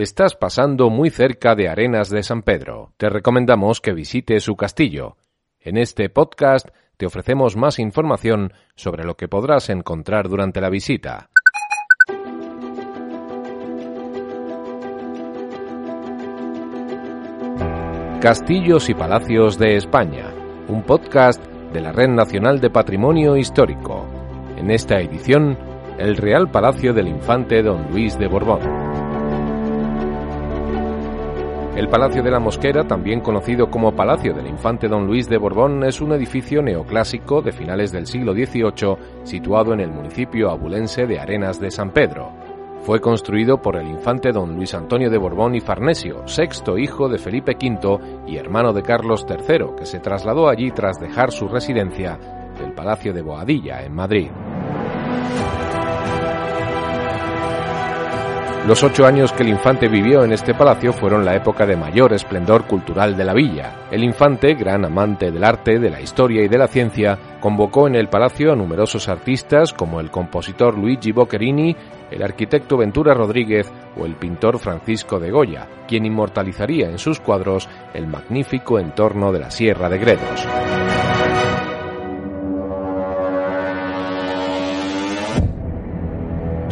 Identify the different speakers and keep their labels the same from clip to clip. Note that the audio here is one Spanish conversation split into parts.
Speaker 1: Estás pasando muy cerca de Arenas de San Pedro. Te recomendamos que visites su castillo. En este podcast te ofrecemos más información sobre lo que podrás encontrar durante la visita. Castillos y Palacios de España, un podcast de la Red Nacional de Patrimonio Histórico. En esta edición, el Real Palacio del Infante Don Luis de Borbón. El Palacio de la Mosquera, también conocido como Palacio del Infante Don Luis de Borbón, es un edificio neoclásico de finales del siglo XVIII situado en el municipio abulense de Arenas de San Pedro. Fue construido por el infante don Luis Antonio de Borbón y Farnesio, sexto hijo de Felipe V y hermano de Carlos III, que se trasladó allí tras dejar su residencia del Palacio de Boadilla, en Madrid. Los ocho años que el infante vivió en este palacio fueron la época de mayor esplendor cultural de la villa. El infante, gran amante del arte, de la historia y de la ciencia, convocó en el palacio a numerosos artistas como el compositor Luigi Boccherini, el arquitecto Ventura Rodríguez o el pintor Francisco de Goya, quien inmortalizaría en sus cuadros el magnífico entorno de la Sierra de Gredos.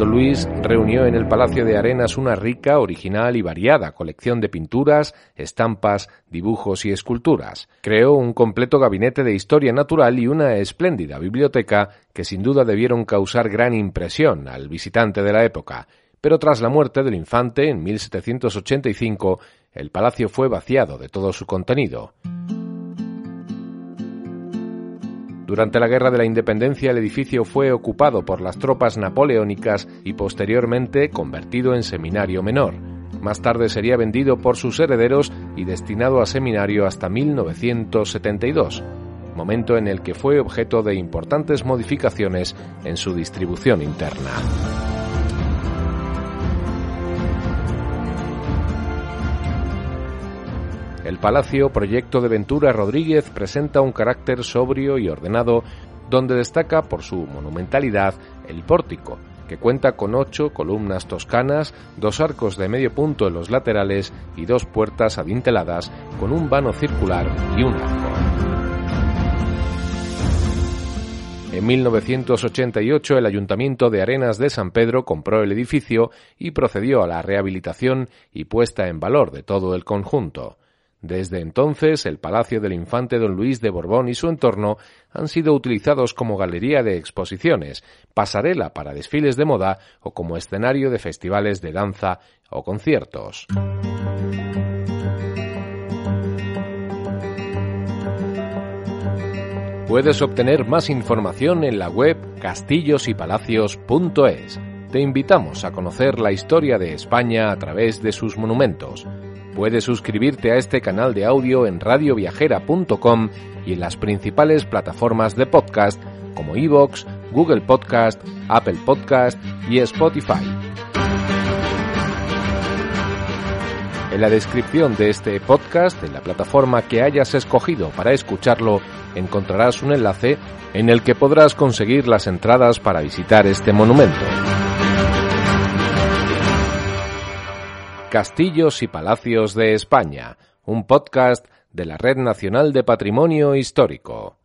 Speaker 1: Luis reunió en el Palacio de Arenas una rica, original y variada colección de pinturas, estampas, dibujos y esculturas. Creó un completo gabinete de historia natural y una espléndida biblioteca que sin duda debieron causar gran impresión al visitante de la época. Pero tras la muerte del infante en 1785, el palacio fue vaciado de todo su contenido. Durante la Guerra de la Independencia el edificio fue ocupado por las tropas napoleónicas y posteriormente convertido en seminario menor. Más tarde sería vendido por sus herederos y destinado a seminario hasta 1972, momento en el que fue objeto de importantes modificaciones en su distribución interna. El Palacio Proyecto de Ventura Rodríguez presenta un carácter sobrio y ordenado donde destaca por su monumentalidad el pórtico, que cuenta con ocho columnas toscanas, dos arcos de medio punto en los laterales y dos puertas adinteladas con un vano circular y un arco. En 1988 el Ayuntamiento de Arenas de San Pedro compró el edificio y procedió a la rehabilitación y puesta en valor de todo el conjunto. Desde entonces, el Palacio del Infante Don Luis de Borbón y su entorno han sido utilizados como galería de exposiciones, pasarela para desfiles de moda o como escenario de festivales de danza o conciertos. Puedes obtener más información en la web castillosypalacios.es. Te invitamos a conocer la historia de España a través de sus monumentos Puedes suscribirte a este canal de audio en radioviajera.com y en las principales plataformas de podcast como Evox, Google Podcast, Apple Podcast y Spotify. En la descripción de este podcast, en la plataforma que hayas escogido para escucharlo, encontrarás un enlace en el que podrás conseguir las entradas para visitar este monumento. Castillos y Palacios de España, un podcast de la Red Nacional de Patrimonio Histórico.